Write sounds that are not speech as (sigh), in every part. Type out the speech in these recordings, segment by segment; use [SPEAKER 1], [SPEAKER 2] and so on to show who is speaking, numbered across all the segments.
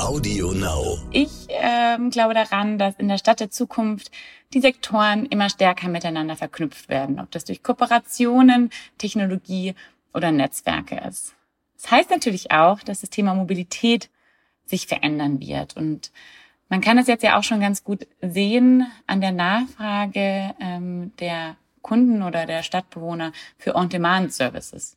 [SPEAKER 1] Audio Now.
[SPEAKER 2] Ich ähm, glaube daran, dass in der Stadt der Zukunft die Sektoren immer stärker miteinander verknüpft werden, ob das durch Kooperationen, Technologie oder Netzwerke ist. Das heißt natürlich auch, dass das Thema Mobilität sich verändern wird. Und man kann es jetzt ja auch schon ganz gut sehen an der Nachfrage ähm, der Kunden oder der Stadtbewohner für On-Demand-Services.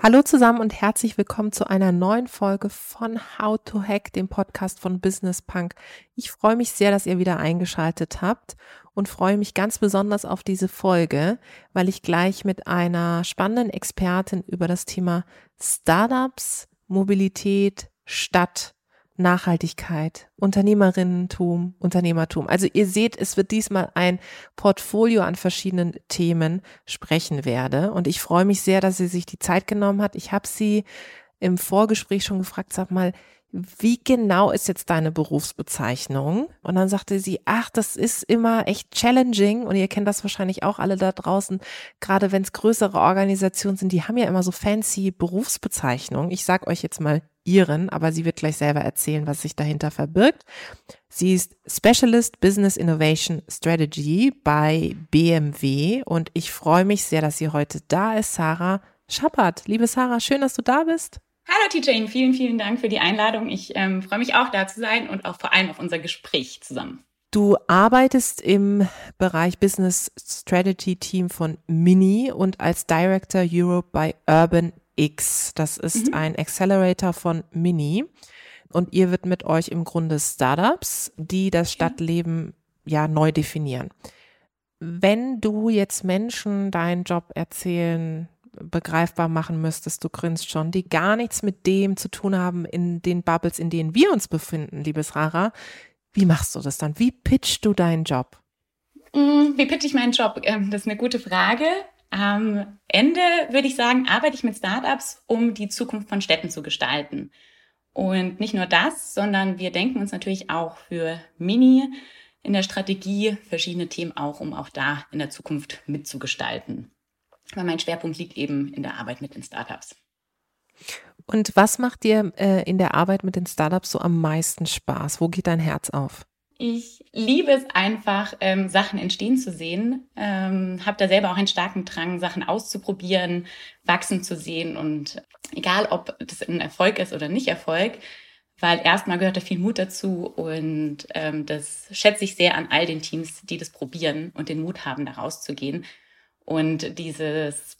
[SPEAKER 3] Hallo zusammen und herzlich willkommen zu einer neuen Folge von How to Hack, dem Podcast von Business Punk. Ich freue mich sehr, dass ihr wieder eingeschaltet habt und freue mich ganz besonders auf diese Folge, weil ich gleich mit einer spannenden Expertin über das Thema Startups, Mobilität, Stadt Nachhaltigkeit, Unternehmerinnentum, Unternehmertum. Also ihr seht, es wird diesmal ein Portfolio an verschiedenen Themen sprechen werde. Und ich freue mich sehr, dass sie sich die Zeit genommen hat. Ich habe sie im Vorgespräch schon gefragt, sag mal, wie genau ist jetzt deine Berufsbezeichnung? Und dann sagte sie, ach, das ist immer echt challenging. Und ihr kennt das wahrscheinlich auch alle da draußen, gerade wenn es größere Organisationen sind, die haben ja immer so fancy Berufsbezeichnungen. Ich sag euch jetzt mal ihren, aber sie wird gleich selber erzählen, was sich dahinter verbirgt. Sie ist Specialist Business Innovation Strategy bei BMW und ich freue mich sehr, dass sie heute da ist, Sarah Schappert. Liebe Sarah, schön, dass du da bist.
[SPEAKER 2] Hallo TJ, vielen, vielen Dank für die Einladung. Ich ähm, freue mich auch da zu sein und auch vor allem auf unser Gespräch zusammen.
[SPEAKER 3] Du arbeitest im Bereich Business Strategy Team von Mini und als Director Europe bei Urban X. Das ist mhm. ein Accelerator von Mini. Und ihr wird mit euch im Grunde Startups, die das Stadtleben ja neu definieren. Wenn du jetzt Menschen deinen Job erzählen, begreifbar machen müsstest, du grinst schon, die gar nichts mit dem zu tun haben in den Bubbles, in denen wir uns befinden, liebes Rara, wie machst du das dann? Wie pitchst du deinen Job?
[SPEAKER 2] Mm, wie pitch ich meinen Job? Ähm, das ist eine gute Frage. Am Ende würde ich sagen, arbeite ich mit Startups, um die Zukunft von Städten zu gestalten. Und nicht nur das, sondern wir denken uns natürlich auch für Mini in der Strategie verschiedene Themen auch, um auch da in der Zukunft mitzugestalten. Aber mein Schwerpunkt liegt eben in der Arbeit mit den Startups.
[SPEAKER 3] Und was macht dir äh, in der Arbeit mit den Startups so am meisten Spaß? Wo geht dein Herz auf?
[SPEAKER 2] Ich liebe es einfach, ähm, Sachen entstehen zu sehen. Ähm, habe da selber auch einen starken Drang, Sachen auszuprobieren, wachsen zu sehen und egal, ob das ein Erfolg ist oder nicht Erfolg, weil erstmal gehört da viel Mut dazu und ähm, das schätze ich sehr an all den Teams, die das probieren und den Mut haben, da rauszugehen. Und dieses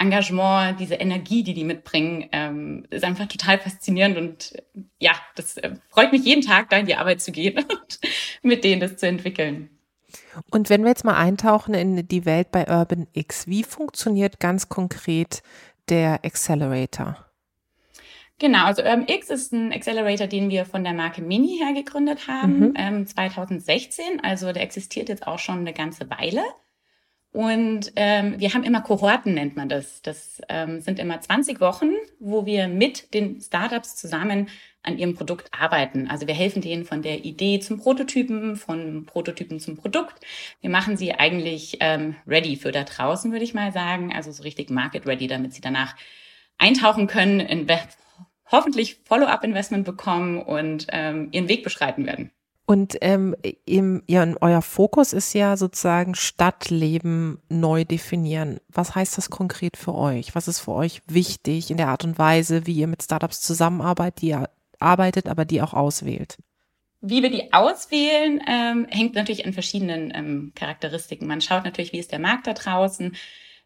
[SPEAKER 2] Engagement, diese Energie, die die mitbringen, ähm, ist einfach total faszinierend und äh, ja, das äh, freut mich jeden Tag, da in die Arbeit zu gehen (laughs) und mit denen das zu entwickeln.
[SPEAKER 3] Und wenn wir jetzt mal eintauchen in die Welt bei Urban X, wie funktioniert ganz konkret der Accelerator?
[SPEAKER 2] Genau, also Urban X ist ein Accelerator, den wir von der Marke Mini her gegründet haben, mhm. ähm, 2016. Also der existiert jetzt auch schon eine ganze Weile. Und ähm, wir haben immer Kohorten, nennt man das. Das ähm, sind immer 20 Wochen, wo wir mit den Startups zusammen an ihrem Produkt arbeiten. Also wir helfen denen von der Idee zum Prototypen, von Prototypen zum Produkt. Wir machen sie eigentlich ähm, ready für da draußen, würde ich mal sagen. Also so richtig market ready, damit sie danach eintauchen können, in hoffentlich Follow-up-Investment bekommen und ähm, ihren Weg beschreiten werden.
[SPEAKER 3] Und ähm, im, ja, euer Fokus ist ja sozusagen Stadtleben neu definieren. Was heißt das konkret für euch? Was ist für euch wichtig in der Art und Weise, wie ihr mit Startups zusammenarbeitet, die ihr arbeitet, aber die auch auswählt?
[SPEAKER 2] Wie wir die auswählen, ähm, hängt natürlich an verschiedenen ähm, Charakteristiken. Man schaut natürlich, wie ist der Markt da draußen.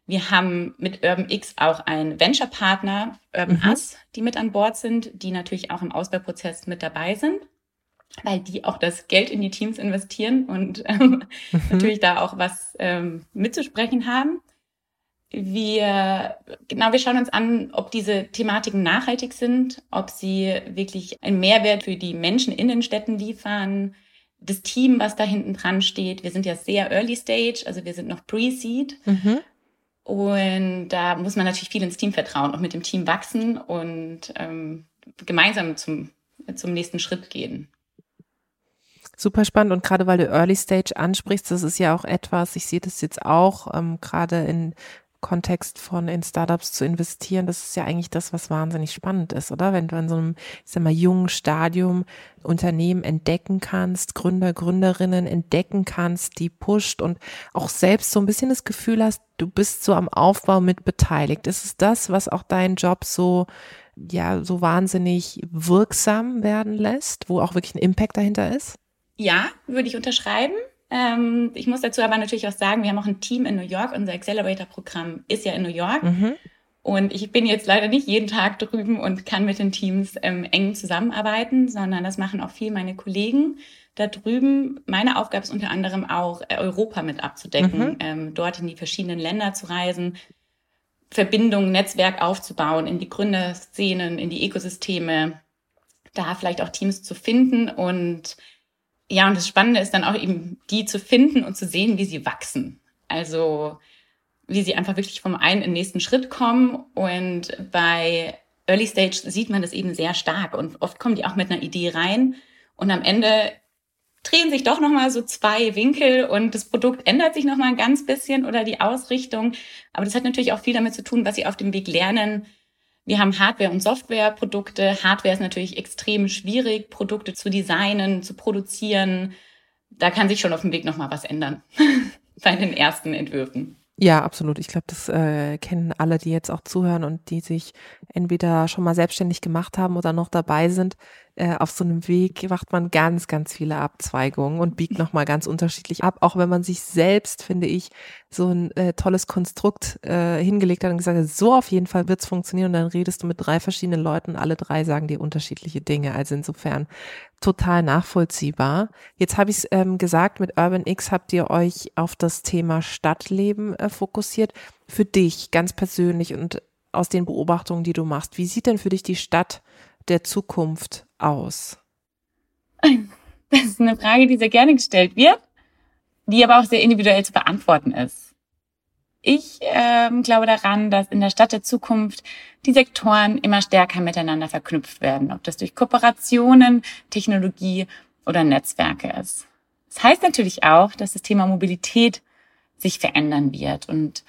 [SPEAKER 2] Wir haben mit Urban X auch einen Venture-Partner, Urban mhm. Us, die mit an Bord sind, die natürlich auch im Ausbauprozess mit dabei sind weil die auch das Geld in die Teams investieren und (laughs) ähm, mhm. natürlich da auch was ähm, mitzusprechen haben. Wir, genau, wir schauen uns an, ob diese Thematiken nachhaltig sind, ob sie wirklich einen Mehrwert für die Menschen in den Städten liefern, das Team, was da hinten dran steht. Wir sind ja sehr early stage, also wir sind noch pre-seed. Mhm. Und da muss man natürlich viel ins Team vertrauen, auch mit dem Team wachsen und ähm, gemeinsam zum, zum nächsten Schritt gehen.
[SPEAKER 3] Super spannend und gerade weil du Early Stage ansprichst, das ist ja auch etwas, ich sehe das jetzt auch ähm, gerade in Kontext von in Startups zu investieren, das ist ja eigentlich das, was wahnsinnig spannend ist, oder? Wenn du in so einem, ich sag mal, jungen Stadium Unternehmen entdecken kannst, Gründer, Gründerinnen entdecken kannst, die pusht und auch selbst so ein bisschen das Gefühl hast, du bist so am Aufbau mit beteiligt. Ist es das, was auch deinen Job so ja so wahnsinnig wirksam werden lässt, wo auch wirklich ein Impact dahinter ist?
[SPEAKER 2] Ja, würde ich unterschreiben. Ähm, ich muss dazu aber natürlich auch sagen, wir haben auch ein Team in New York. Unser Accelerator-Programm ist ja in New York. Mhm. Und ich bin jetzt leider nicht jeden Tag drüben und kann mit den Teams ähm, eng zusammenarbeiten, sondern das machen auch viel meine Kollegen da drüben. Meine Aufgabe ist unter anderem auch, äh, Europa mit abzudecken, mhm. ähm, dort in die verschiedenen Länder zu reisen, Verbindungen, Netzwerk aufzubauen, in die Gründerszenen, in die Ökosysteme, da vielleicht auch Teams zu finden und ja, und das Spannende ist dann auch eben, die zu finden und zu sehen, wie sie wachsen. Also, wie sie einfach wirklich vom einen in den nächsten Schritt kommen. Und bei Early Stage sieht man das eben sehr stark. Und oft kommen die auch mit einer Idee rein. Und am Ende drehen sich doch nochmal so zwei Winkel und das Produkt ändert sich nochmal ein ganz bisschen oder die Ausrichtung. Aber das hat natürlich auch viel damit zu tun, was sie auf dem Weg lernen, wir haben Hardware- und Softwareprodukte. Hardware ist natürlich extrem schwierig, Produkte zu designen, zu produzieren. Da kann sich schon auf dem Weg nochmal was ändern (laughs) bei den ersten Entwürfen.
[SPEAKER 3] Ja, absolut. Ich glaube, das äh, kennen alle, die jetzt auch zuhören und die sich entweder schon mal selbstständig gemacht haben oder noch dabei sind äh, auf so einem Weg macht man ganz, ganz viele Abzweigungen und biegt nochmal ganz unterschiedlich ab, auch wenn man sich selbst, finde ich, so ein äh, tolles Konstrukt äh, hingelegt hat und gesagt hat, so auf jeden Fall wird's funktionieren und dann redest du mit drei verschiedenen Leuten alle drei sagen dir unterschiedliche Dinge. Also insofern total nachvollziehbar. Jetzt habe ich es ähm, gesagt, mit Urban X habt ihr euch auf das Thema Stadtleben äh, fokussiert. Für dich ganz persönlich und aus den Beobachtungen, die du machst, wie sieht denn für dich die Stadt der Zukunft aus? (laughs)
[SPEAKER 2] Das ist eine Frage, die sehr gerne gestellt wird, die aber auch sehr individuell zu beantworten ist. Ich ähm, glaube daran, dass in der Stadt der Zukunft die Sektoren immer stärker miteinander verknüpft werden, ob das durch Kooperationen, Technologie oder Netzwerke ist. Das heißt natürlich auch, dass das Thema Mobilität sich verändern wird. Und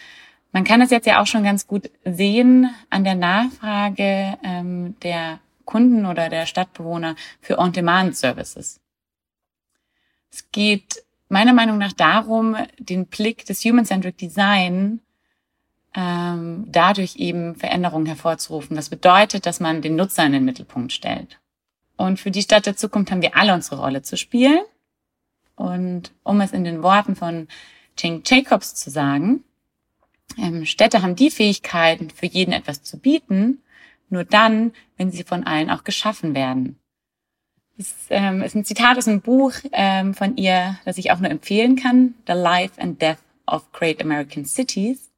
[SPEAKER 2] man kann das jetzt ja auch schon ganz gut sehen an der Nachfrage ähm, der Kunden oder der Stadtbewohner für On-Demand-Services. Es geht meiner Meinung nach darum, den Blick des Human-Centric Design ähm, dadurch eben Veränderungen hervorzurufen. Das bedeutet, dass man den Nutzer in den Mittelpunkt stellt. Und für die Stadt der Zukunft haben wir alle unsere Rolle zu spielen. Und um es in den Worten von Jane Jacobs zu sagen, ähm, Städte haben die Fähigkeiten, für jeden etwas zu bieten, nur dann, wenn sie von allen auch geschaffen werden. Das ähm, ist ein Zitat aus einem Buch ähm, von ihr, das ich auch nur empfehlen kann, The Life and Death of Great American Cities.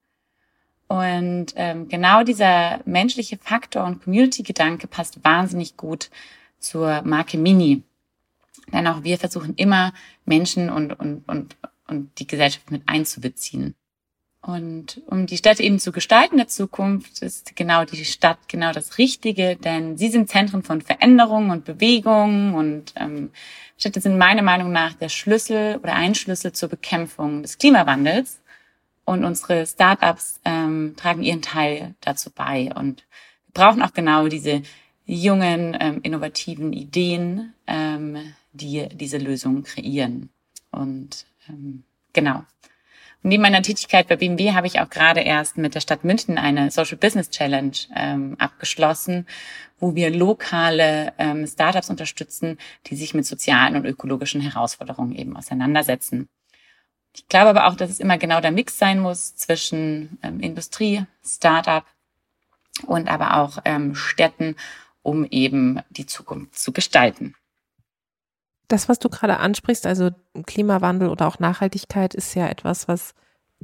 [SPEAKER 2] Und ähm, genau dieser menschliche Faktor und Community-Gedanke passt wahnsinnig gut zur Marke Mini. Denn auch wir versuchen immer Menschen und, und, und, und die Gesellschaft mit einzubeziehen. Und um die Städte eben zu gestalten der Zukunft, ist genau die Stadt genau das Richtige, denn sie sind Zentren von Veränderung und Bewegung und ähm, Städte sind meiner Meinung nach der Schlüssel oder ein Schlüssel zur Bekämpfung des Klimawandels. Und unsere Startups ähm, tragen ihren Teil dazu bei. Und wir brauchen auch genau diese jungen, ähm, innovativen Ideen, ähm, die diese Lösungen kreieren. Und ähm, genau, neben meiner Tätigkeit bei BMW habe ich auch gerade erst mit der Stadt München eine Social Business Challenge ähm, abgeschlossen, wo wir lokale ähm, Startups unterstützen, die sich mit sozialen und ökologischen Herausforderungen eben auseinandersetzen. Ich glaube aber auch, dass es immer genau der Mix sein muss zwischen ähm, Industrie, Startup und aber auch ähm, Städten, um eben die Zukunft zu gestalten.
[SPEAKER 3] Das, was du gerade ansprichst, also Klimawandel oder auch Nachhaltigkeit, ist ja etwas, was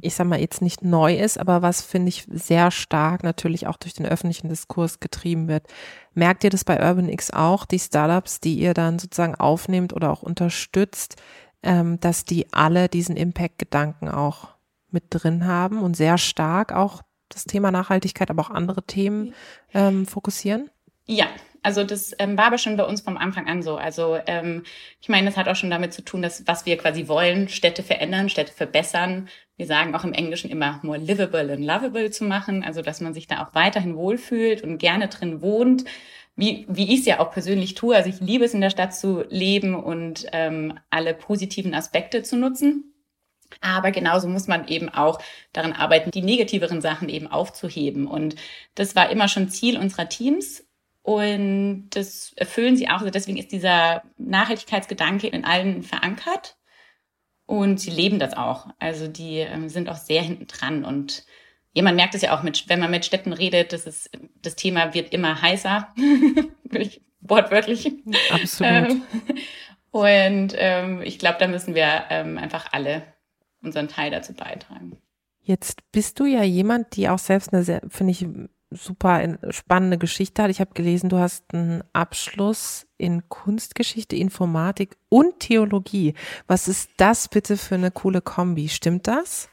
[SPEAKER 3] ich sag mal, jetzt nicht neu ist, aber was finde ich sehr stark natürlich auch durch den öffentlichen Diskurs getrieben wird. Merkt ihr das bei UrbanX auch, die Startups, die ihr dann sozusagen aufnehmt oder auch unterstützt, ähm, dass die alle diesen Impact-Gedanken auch mit drin haben und sehr stark auch das Thema Nachhaltigkeit, aber auch andere Themen ähm, fokussieren?
[SPEAKER 2] Ja, also das ähm, war aber schon bei uns vom Anfang an so. Also ähm, ich meine, das hat auch schon damit zu tun, dass was wir quasi wollen, Städte verändern, Städte verbessern. Wir sagen auch im Englischen immer more livable and lovable zu machen, also dass man sich da auch weiterhin wohlfühlt und gerne drin wohnt. Wie, wie ich es ja auch persönlich tue. Also ich liebe es, in der Stadt zu leben und ähm, alle positiven Aspekte zu nutzen. Aber genauso muss man eben auch daran arbeiten, die negativeren Sachen eben aufzuheben. Und das war immer schon Ziel unserer Teams, und das erfüllen sie auch. Also deswegen ist dieser Nachhaltigkeitsgedanke in allen verankert. Und sie leben das auch. Also die ähm, sind auch sehr hinten dran. Und ja, man merkt es ja auch, mit, wenn man mit Städten redet, das, ist, das Thema wird immer heißer. (laughs) Wortwörtlich.
[SPEAKER 3] Absolut. Ähm,
[SPEAKER 2] und ähm, ich glaube, da müssen wir ähm, einfach alle unseren Teil dazu beitragen.
[SPEAKER 3] Jetzt bist du ja jemand, die auch selbst eine sehr, finde ich, super spannende Geschichte hat. Ich habe gelesen, du hast einen Abschluss in Kunstgeschichte, Informatik und Theologie. Was ist das bitte für eine coole Kombi? Stimmt das?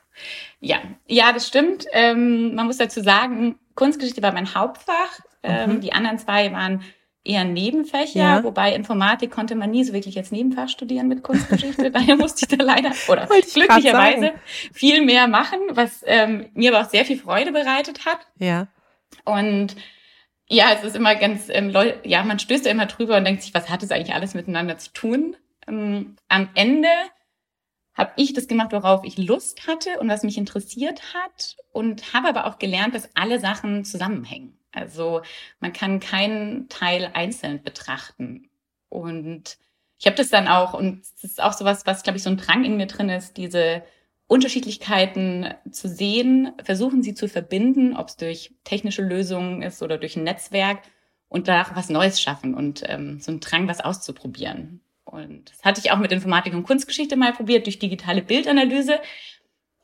[SPEAKER 2] Ja, ja, das stimmt. Ähm, man muss dazu sagen, Kunstgeschichte war mein Hauptfach. Ähm, mhm. Die anderen zwei waren eher Nebenfächer, ja. wobei Informatik konnte man nie so wirklich als Nebenfach studieren mit Kunstgeschichte. (laughs) Daher musste ich da leider oder glücklicherweise viel mehr machen, was ähm, mir aber auch sehr viel Freude bereitet hat.
[SPEAKER 3] Ja.
[SPEAKER 2] Und ja, es ist immer ganz, ähm, ja, man stößt ja immer drüber und denkt sich, was hat es eigentlich alles miteinander zu tun? Ähm, am Ende habe ich das gemacht, worauf ich Lust hatte und was mich interessiert hat und habe aber auch gelernt, dass alle Sachen zusammenhängen. Also man kann keinen Teil einzeln betrachten. Und ich habe das dann auch, und es ist auch sowas, was, glaube ich, so ein Drang in mir drin ist, diese Unterschiedlichkeiten zu sehen, versuchen sie zu verbinden, ob es durch technische Lösungen ist oder durch ein Netzwerk und danach was Neues schaffen und ähm, so einen Drang, was auszuprobieren. Und das hatte ich auch mit Informatik und Kunstgeschichte mal probiert, durch digitale Bildanalyse.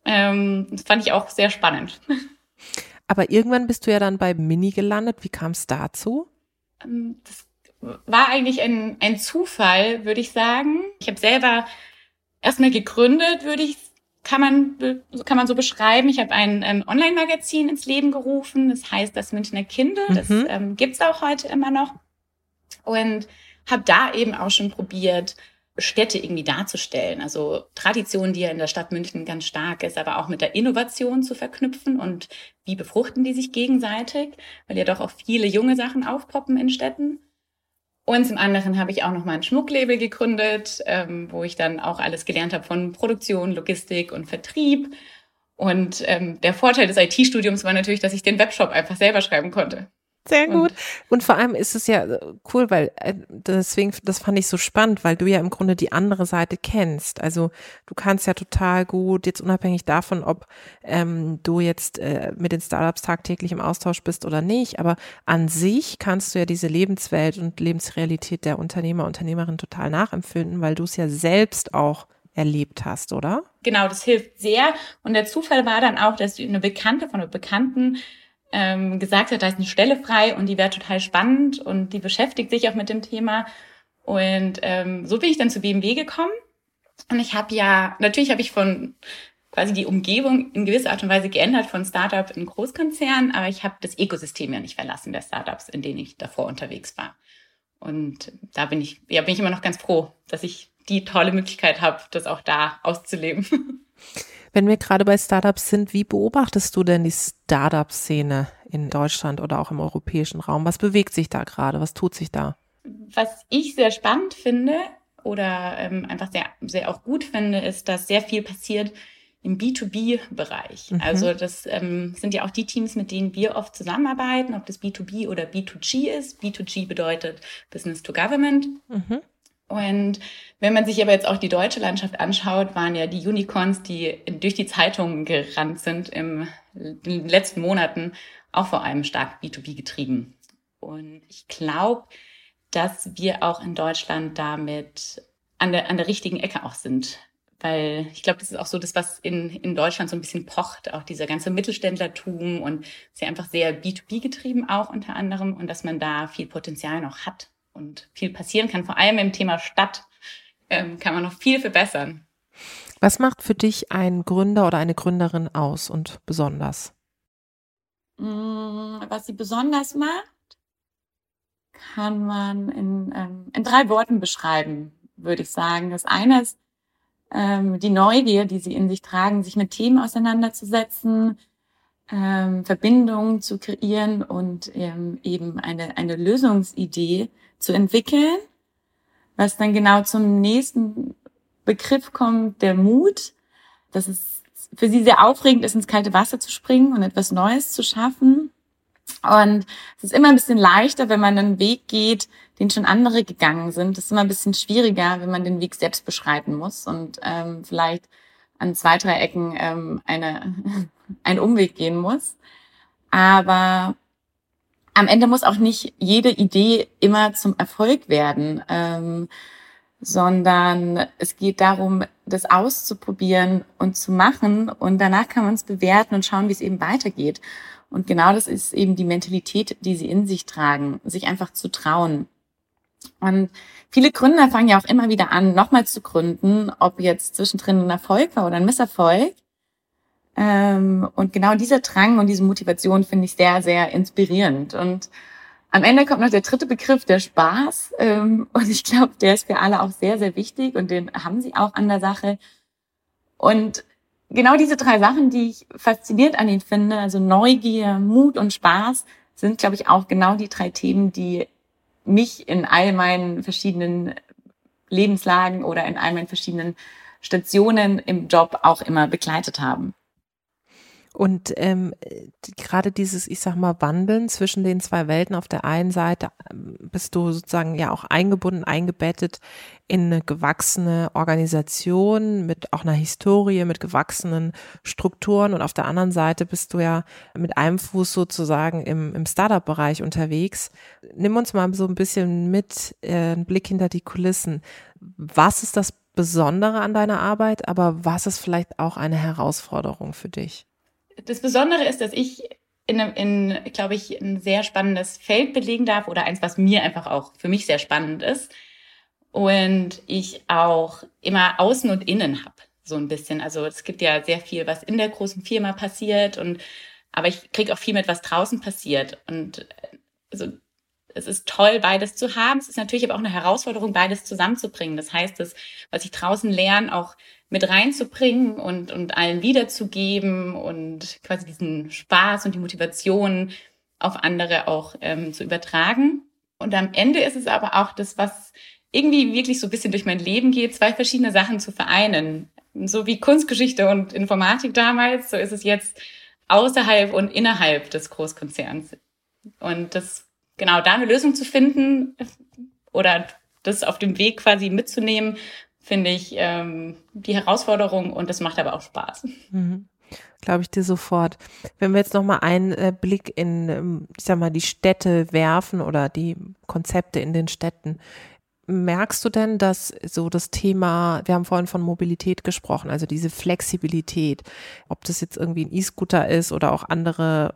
[SPEAKER 2] Ähm, das fand ich auch sehr spannend. (laughs)
[SPEAKER 3] Aber irgendwann bist du ja dann bei Mini gelandet. Wie kam es dazu?
[SPEAKER 2] Ähm, das war eigentlich ein, ein Zufall, würde ich sagen. Ich habe selber erstmal gegründet, würde ich kann man, kann man so beschreiben. Ich habe ein ähm, Online-Magazin ins Leben gerufen. Das heißt das Münchner Kindle. Das mhm. ähm, gibt auch heute immer noch. Und habe da eben auch schon probiert, Städte irgendwie darzustellen. Also Tradition, die ja in der Stadt München ganz stark ist, aber auch mit der Innovation zu verknüpfen und wie befruchten die sich gegenseitig, weil ja doch auch viele junge Sachen aufpoppen in Städten. Und zum anderen habe ich auch noch mal ein Schmucklabel gegründet, ähm, wo ich dann auch alles gelernt habe von Produktion, Logistik und Vertrieb. Und ähm, der Vorteil des IT-Studiums war natürlich, dass ich den Webshop einfach selber schreiben konnte.
[SPEAKER 3] Sehr gut. Und vor allem ist es ja äh, cool, weil äh, deswegen, das fand ich so spannend, weil du ja im Grunde die andere Seite kennst. Also du kannst ja total gut, jetzt unabhängig davon, ob ähm, du jetzt äh, mit den Startups tagtäglich im Austausch bist oder nicht, aber an sich kannst du ja diese Lebenswelt und Lebensrealität der Unternehmer, Unternehmerin total nachempfinden, weil du es ja selbst auch erlebt hast, oder?
[SPEAKER 2] Genau, das hilft sehr. Und der Zufall war dann auch, dass eine Bekannte von einer Bekannten ähm, gesagt hat, da ist eine Stelle frei und die wäre total spannend und die beschäftigt sich auch mit dem Thema. Und ähm, so bin ich dann zu BMW gekommen. Und ich habe ja, natürlich habe ich von quasi die Umgebung in gewisser Art und Weise geändert von Startup in Großkonzern, aber ich habe das Ökosystem ja nicht verlassen der Startups, in denen ich davor unterwegs war. Und da bin ich, ja, bin ich immer noch ganz froh, dass ich die tolle Möglichkeit habe, das auch da auszuleben. (laughs)
[SPEAKER 3] Wenn wir gerade bei Startups sind, wie beobachtest du denn die Startup-Szene in Deutschland oder auch im europäischen Raum? Was bewegt sich da gerade? Was tut sich da?
[SPEAKER 2] Was ich sehr spannend finde oder ähm, einfach sehr, sehr auch gut finde, ist, dass sehr viel passiert im B2B-Bereich. Mhm. Also das ähm, sind ja auch die Teams, mit denen wir oft zusammenarbeiten, ob das B2B oder B2G ist. B2G bedeutet Business to Government. Mhm. Und wenn man sich aber jetzt auch die deutsche Landschaft anschaut, waren ja die Unicorns, die durch die Zeitungen gerannt sind im, in den letzten Monaten, auch vor allem stark B2B getrieben. Und ich glaube, dass wir auch in Deutschland damit an der, an der richtigen Ecke auch sind. weil ich glaube, das ist auch so das, was in, in Deutschland so ein bisschen pocht, auch dieser ganze Mittelständlertum und ist ja einfach sehr B2B getrieben auch unter anderem und dass man da viel Potenzial noch hat und viel passieren kann. Vor allem im Thema Stadt ähm, kann man noch viel verbessern.
[SPEAKER 3] Was macht für dich ein Gründer oder eine Gründerin aus und besonders?
[SPEAKER 2] Mm, was sie besonders macht, kann man in, ähm, in drei Worten beschreiben, würde ich sagen. Das eine ist ähm, die Neugier, die sie in sich tragen, sich mit Themen auseinanderzusetzen, ähm, Verbindungen zu kreieren und ähm, eben eine, eine Lösungsidee zu entwickeln, was dann genau zum nächsten Begriff kommt, der Mut. Das ist für sie sehr aufregend ist, ins kalte Wasser zu springen und etwas Neues zu schaffen. Und es ist immer ein bisschen leichter, wenn man einen Weg geht, den schon andere gegangen sind. Es ist immer ein bisschen schwieriger, wenn man den Weg selbst beschreiten muss und ähm, vielleicht an zwei, drei Ecken ähm, eine, (laughs) einen Umweg gehen muss. Aber am Ende muss auch nicht jede Idee immer zum Erfolg werden, ähm, sondern es geht darum, das auszuprobieren und zu machen und danach kann man es bewerten und schauen, wie es eben weitergeht. Und genau das ist eben die Mentalität, die sie in sich tragen, sich einfach zu trauen. Und viele Gründer fangen ja auch immer wieder an, nochmal zu gründen, ob jetzt zwischendrin ein Erfolg war oder ein Misserfolg. Ähm, und genau dieser Drang und diese Motivation finde ich sehr, sehr inspirierend. Und am Ende kommt noch der dritte Begriff, der Spaß. Ähm, und ich glaube, der ist für alle auch sehr, sehr wichtig und den haben sie auch an der Sache. Und genau diese drei Sachen, die ich faszinierend an ihn finde, also Neugier, Mut und Spaß, sind, glaube ich, auch genau die drei Themen, die mich in all meinen verschiedenen Lebenslagen oder in all meinen verschiedenen Stationen im Job auch immer begleitet haben.
[SPEAKER 3] Und ähm, gerade dieses, ich sag mal, Wandeln zwischen den zwei Welten. Auf der einen Seite ähm, bist du sozusagen ja auch eingebunden, eingebettet in eine gewachsene Organisation mit auch einer Historie, mit gewachsenen Strukturen. Und auf der anderen Seite bist du ja mit einem Fuß sozusagen im, im Startup-Bereich unterwegs. Nimm uns mal so ein bisschen mit, äh, einen Blick hinter die Kulissen. Was ist das Besondere an deiner Arbeit, aber was ist vielleicht auch eine Herausforderung für dich?
[SPEAKER 2] Das Besondere ist, dass ich in, in glaube ich, ein sehr spannendes Feld belegen darf oder eins, was mir einfach auch für mich sehr spannend ist. Und ich auch immer Außen und Innen habe, so ein bisschen. Also es gibt ja sehr viel, was in der großen Firma passiert und aber ich kriege auch viel mit, was draußen passiert. Und also es ist toll, beides zu haben. Es ist natürlich aber auch eine Herausforderung, beides zusammenzubringen. Das heißt, das, was ich draußen lerne, auch mit reinzubringen und, und allen wiederzugeben und quasi diesen Spaß und die Motivation auf andere auch ähm, zu übertragen. Und am Ende ist es aber auch das, was irgendwie wirklich so ein bisschen durch mein Leben geht, zwei verschiedene Sachen zu vereinen. So wie Kunstgeschichte und Informatik damals, so ist es jetzt außerhalb und innerhalb des Großkonzerns. Und das, genau da eine Lösung zu finden oder das auf dem Weg quasi mitzunehmen finde ich ähm, die Herausforderung und das macht aber auch Spaß. Mhm.
[SPEAKER 3] Glaube ich dir sofort. Wenn wir jetzt nochmal einen äh, Blick in, ähm, ich sag mal, die Städte werfen oder die Konzepte in den Städten, merkst du denn, dass so das Thema, wir haben vorhin von Mobilität gesprochen, also diese Flexibilität, ob das jetzt irgendwie ein E-Scooter ist oder auch andere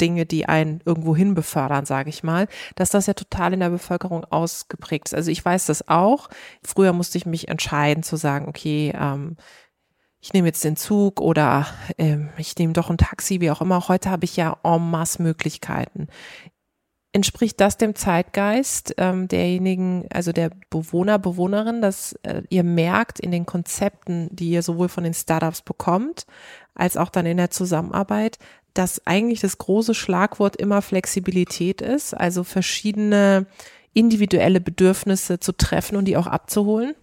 [SPEAKER 3] Dinge, die einen irgendwo hin befördern, sage ich mal, dass das ja total in der Bevölkerung ausgeprägt ist. Also ich weiß das auch. Früher musste ich mich entscheiden zu sagen, okay, ähm, ich nehme jetzt den Zug oder ähm, ich nehme doch ein Taxi, wie auch immer. Heute habe ich ja en masse Möglichkeiten. Entspricht das dem Zeitgeist ähm, derjenigen, also der Bewohner, Bewohnerin, dass äh, ihr merkt in den Konzepten, die ihr sowohl von den Startups bekommt, als auch dann in der Zusammenarbeit, dass eigentlich das große Schlagwort immer Flexibilität ist, also verschiedene individuelle Bedürfnisse zu treffen und die auch abzuholen?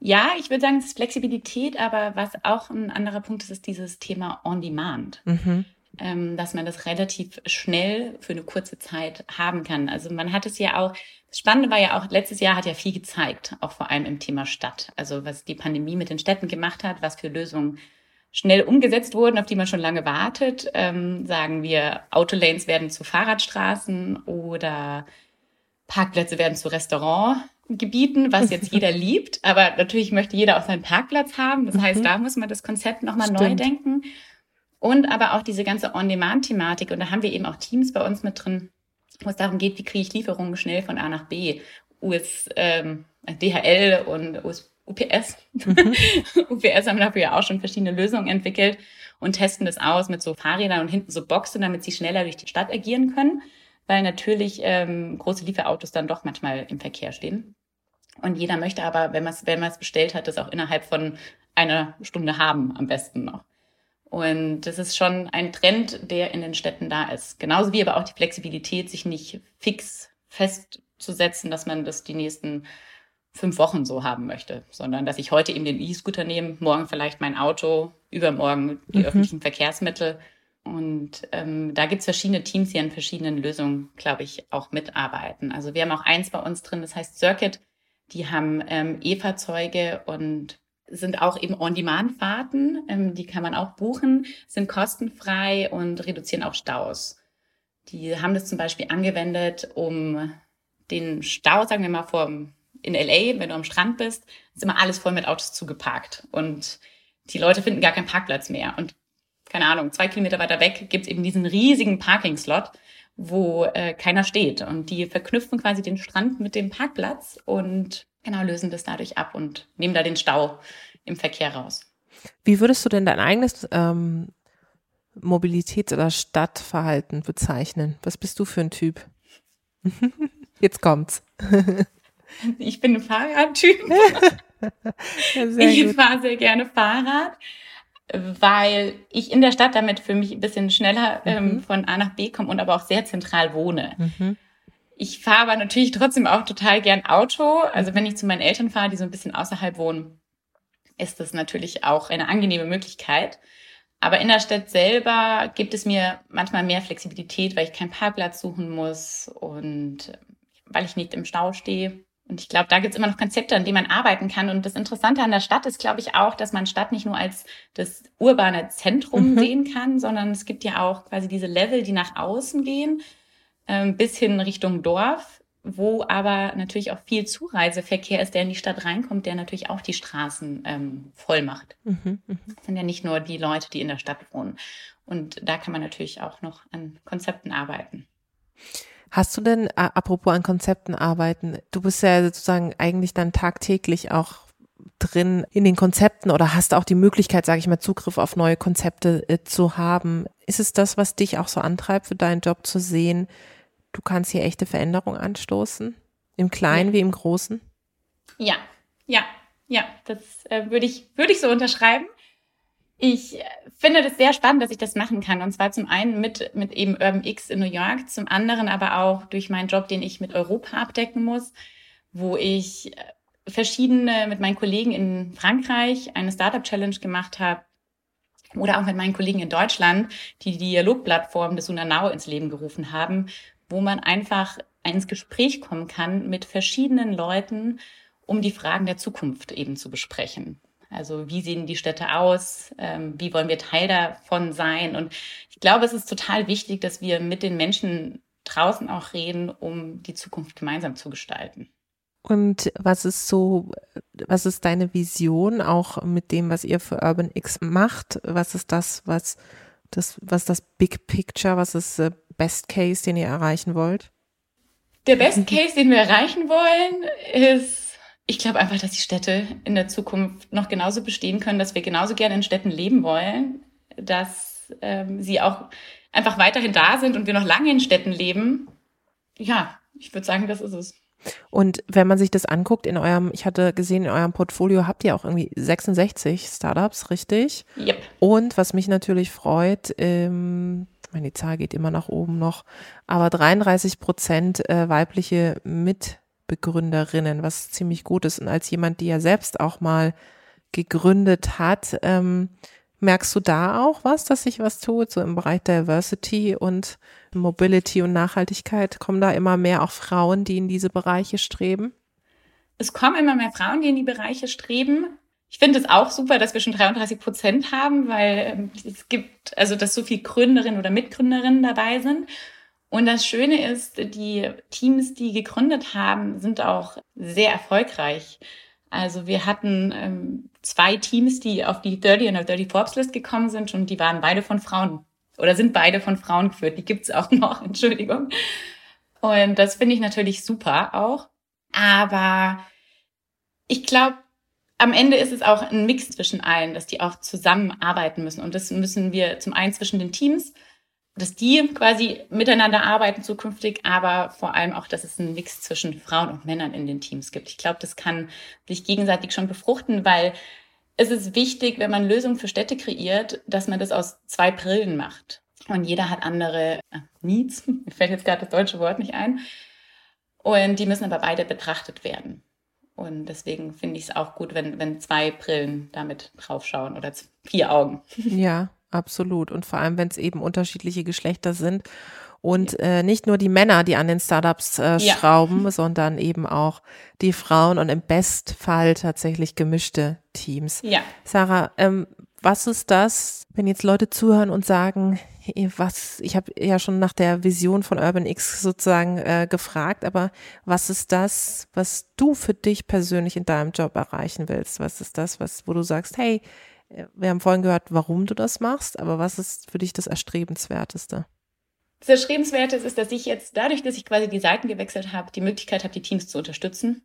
[SPEAKER 2] Ja, ich würde sagen, es ist Flexibilität, aber was auch ein anderer Punkt ist, ist dieses Thema On-Demand. Mhm. Ähm, dass man das relativ schnell für eine kurze Zeit haben kann. Also man hat es ja auch, das Spannende war ja auch, letztes Jahr hat ja viel gezeigt, auch vor allem im Thema Stadt. Also was die Pandemie mit den Städten gemacht hat, was für Lösungen schnell umgesetzt wurden, auf die man schon lange wartet. Ähm, sagen wir, Autolanes werden zu Fahrradstraßen oder Parkplätze werden zu Restaurantgebieten, was jetzt (laughs) jeder liebt. Aber natürlich möchte jeder auch seinen Parkplatz haben. Das heißt, mhm. da muss man das Konzept nochmal neu denken. Und aber auch diese ganze On-Demand-Thematik. Und da haben wir eben auch Teams bei uns mit drin, wo es darum geht, wie kriege ich Lieferungen schnell von A nach B. US, ähm, DHL und US, UPS. Mhm. (laughs) UPS haben dafür ja auch schon verschiedene Lösungen entwickelt und testen das aus mit so Fahrrädern und hinten so Boxen, damit sie schneller durch die Stadt agieren können, weil natürlich ähm, große Lieferautos dann doch manchmal im Verkehr stehen. Und jeder möchte aber, wenn man es wenn bestellt hat, das auch innerhalb von einer Stunde haben, am besten noch. Und das ist schon ein Trend, der in den Städten da ist. Genauso wie aber auch die Flexibilität, sich nicht fix festzusetzen, dass man das die nächsten fünf Wochen so haben möchte, sondern dass ich heute eben den E-Scooter nehme, morgen vielleicht mein Auto, übermorgen die mhm. öffentlichen Verkehrsmittel. Und ähm, da gibt es verschiedene Teams, die an verschiedenen Lösungen, glaube ich, auch mitarbeiten. Also wir haben auch eins bei uns drin, das heißt Circuit. Die haben ähm, E-Fahrzeuge und sind auch eben On-Demand-Fahrten. Ähm, die kann man auch buchen, sind kostenfrei und reduzieren auch Staus. Die haben das zum Beispiel angewendet, um den Stau, sagen wir mal, vom, in LA, wenn du am Strand bist, ist immer alles voll mit Autos zugeparkt. Und die Leute finden gar keinen Parkplatz mehr. Und keine Ahnung, zwei Kilometer weiter weg gibt es eben diesen riesigen Parking-Slot, wo äh, keiner steht. Und die verknüpfen quasi den Strand mit dem Parkplatz und genau lösen das dadurch ab und nehmen da den Stau im Verkehr raus.
[SPEAKER 3] Wie würdest du denn dein eigenes ähm, Mobilitäts- oder Stadtverhalten bezeichnen? Was bist du für ein Typ? (laughs) Jetzt kommt's. (laughs)
[SPEAKER 2] ich bin ein Fahrradtyp. (laughs) (laughs) ich fahre sehr gerne Fahrrad, weil ich in der Stadt damit für mich ein bisschen schneller ähm, mhm. von A nach B komme und aber auch sehr zentral wohne. Mhm. Ich fahre aber natürlich trotzdem auch total gern Auto. Also wenn ich zu meinen Eltern fahre, die so ein bisschen außerhalb wohnen, ist das natürlich auch eine angenehme Möglichkeit. Aber in der Stadt selber gibt es mir manchmal mehr Flexibilität, weil ich keinen Parkplatz suchen muss und weil ich nicht im Stau stehe. Und ich glaube, da gibt es immer noch Konzepte, an denen man arbeiten kann. Und das Interessante an der Stadt ist, glaube ich, auch, dass man Stadt nicht nur als das urbane Zentrum mhm. sehen kann, sondern es gibt ja auch quasi diese Level, die nach außen gehen ähm, bis hin Richtung Dorf, wo aber natürlich auch viel Zureiseverkehr ist, der in die Stadt reinkommt, der natürlich auch die Straßen ähm, voll macht. Mhm, mh. Das sind ja nicht nur die Leute, die in der Stadt wohnen. Und da kann man natürlich auch noch an Konzepten arbeiten.
[SPEAKER 3] Hast du denn, apropos an Konzepten arbeiten, du bist ja sozusagen eigentlich dann tagtäglich auch drin in den Konzepten oder hast auch die Möglichkeit, sage ich mal, Zugriff auf neue Konzepte äh, zu haben. Ist es das, was dich auch so antreibt, für deinen Job zu sehen, du kannst hier echte Veränderung anstoßen? Im Kleinen ja. wie im Großen?
[SPEAKER 2] Ja, ja, ja, das äh, würde ich, würde ich so unterschreiben. Ich finde das sehr spannend, dass ich das machen kann. Und zwar zum einen mit, mit eben Urban X in New York, zum anderen aber auch durch meinen Job, den ich mit Europa abdecken muss, wo ich äh, verschiedene mit meinen Kollegen in Frankreich eine Startup Challenge gemacht habe oder auch mit meinen Kollegen in Deutschland, die die Dialogplattform des Sunanao ins Leben gerufen haben, wo man einfach ins Gespräch kommen kann mit verschiedenen Leuten, um die Fragen der Zukunft eben zu besprechen. Also wie sehen die Städte aus? Ähm, wie wollen wir Teil davon sein? Und ich glaube, es ist total wichtig, dass wir mit den Menschen draußen auch reden, um die Zukunft gemeinsam zu gestalten.
[SPEAKER 3] Und was ist so, was ist deine Vision auch mit dem, was ihr für Urban X macht? Was ist das, was das, was das Big Picture, was ist äh, Best Case, den ihr erreichen wollt?
[SPEAKER 2] Der Best Case, den wir erreichen wollen, ist, ich glaube einfach, dass die Städte in der Zukunft noch genauso bestehen können, dass wir genauso gerne in Städten leben wollen, dass ähm, sie auch einfach weiterhin da sind und wir noch lange in Städten leben. Ja, ich würde sagen, das ist es.
[SPEAKER 3] Und wenn man sich das anguckt in eurem, ich hatte gesehen, in eurem Portfolio habt ihr auch irgendwie 66 Startups, richtig?
[SPEAKER 2] Yep.
[SPEAKER 3] Und was mich natürlich freut, ähm, ich meine, die Zahl geht immer nach oben noch, aber 33 Prozent äh, weibliche Mitbegründerinnen, was ziemlich gut ist. Und als jemand, die ja selbst auch mal gegründet hat, ähm, merkst du da auch was, dass sich was tut, so im Bereich Diversity und Mobility und Nachhaltigkeit? Kommen da immer mehr auch Frauen, die in diese Bereiche streben?
[SPEAKER 2] Es kommen immer mehr Frauen, die in die Bereiche streben. Ich finde es auch super, dass wir schon 33 Prozent haben, weil ähm, es gibt, also dass so viele Gründerinnen oder Mitgründerinnen dabei sind. Und das Schöne ist, die Teams, die gegründet haben, sind auch sehr erfolgreich. Also wir hatten ähm, zwei Teams, die auf die 30 und 30 Forbes List gekommen sind und die waren beide von Frauen oder sind beide von Frauen geführt. Die gibt's auch (laughs) noch, Entschuldigung. Und das finde ich natürlich super auch. Aber ich glaube, am Ende ist es auch ein Mix zwischen allen, dass die auch zusammenarbeiten müssen. Und das müssen wir zum einen zwischen den Teams, dass die quasi miteinander arbeiten zukünftig, aber vor allem auch, dass es einen Mix zwischen Frauen und Männern in den Teams gibt. Ich glaube, das kann sich gegenseitig schon befruchten, weil es ist wichtig, wenn man Lösungen für Städte kreiert, dass man das aus zwei Brillen macht. Und jeder hat andere äh, Needs. (laughs) Mir fällt jetzt gerade das deutsche Wort nicht ein. Und die müssen aber beide betrachtet werden. Und deswegen finde ich es auch gut, wenn, wenn zwei Brillen damit draufschauen oder vier Augen.
[SPEAKER 3] Ja, (laughs) absolut. Und vor allem, wenn es eben unterschiedliche Geschlechter sind und äh, nicht nur die Männer, die an den Startups äh, ja. schrauben, (laughs) sondern eben auch die Frauen und im Bestfall tatsächlich gemischte Teams.
[SPEAKER 2] Ja.
[SPEAKER 3] Sarah, ähm, was ist das, wenn jetzt Leute zuhören und sagen, was, ich habe ja schon nach der Vision von Urban X sozusagen äh, gefragt, aber was ist das, was du für dich persönlich in deinem Job erreichen willst? Was ist das, was, wo du sagst, hey, wir haben vorhin gehört, warum du das machst, aber was ist für dich das Erstrebenswerteste?
[SPEAKER 2] Das Erstrebenswerte ist, dass ich jetzt dadurch, dass ich quasi die Seiten gewechselt habe, die Möglichkeit habe, die Teams zu unterstützen,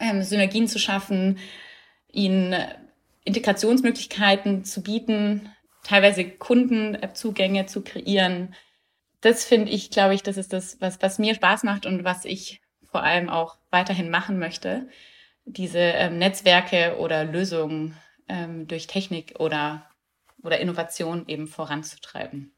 [SPEAKER 2] ähm, Synergien zu schaffen, ihnen Integrationsmöglichkeiten zu bieten, teilweise Kundenzugänge zu kreieren. Das finde ich, glaube ich, das ist das, was, was mir Spaß macht und was ich vor allem auch weiterhin machen möchte. Diese ähm, Netzwerke oder Lösungen ähm, durch Technik oder, oder Innovation eben voranzutreiben.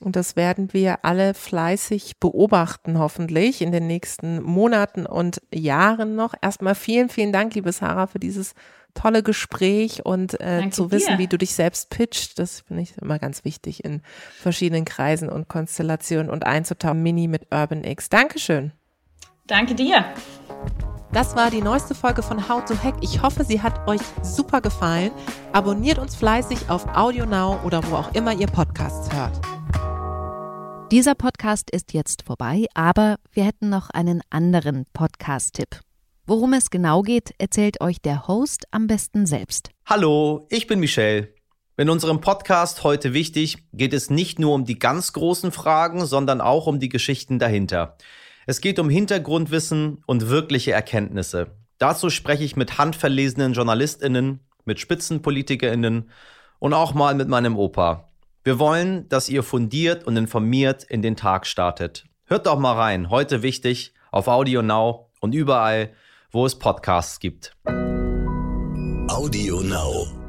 [SPEAKER 3] Und das werden wir alle fleißig beobachten, hoffentlich in den nächsten Monaten und Jahren noch. Erstmal vielen, vielen Dank, liebe Sarah, für dieses tolle Gespräch und äh, zu wissen, dir. wie du dich selbst pitcht. Das finde ich immer ganz wichtig in verschiedenen Kreisen und Konstellationen und einzutauchen. Mini mit Urban X. Dankeschön.
[SPEAKER 2] Danke dir.
[SPEAKER 3] Das war die neueste Folge von How to Hack. Ich hoffe, sie hat euch super gefallen. Abonniert uns fleißig auf Audio Now oder wo auch immer ihr Podcasts hört.
[SPEAKER 1] Dieser Podcast ist jetzt vorbei, aber wir hätten noch einen anderen Podcast-Tipp. Worum es genau geht, erzählt euch der Host am besten selbst.
[SPEAKER 4] Hallo, ich bin Michelle. In unserem Podcast heute wichtig geht es nicht nur um die ganz großen Fragen, sondern auch um die Geschichten dahinter. Es geht um Hintergrundwissen und wirkliche Erkenntnisse. Dazu spreche ich mit handverlesenen Journalistinnen, mit Spitzenpolitikerinnen und auch mal mit meinem Opa. Wir wollen, dass ihr fundiert und informiert in den Tag startet. Hört doch mal rein, heute wichtig, auf Audio Now und überall, wo es Podcasts gibt.
[SPEAKER 5] Audio Now.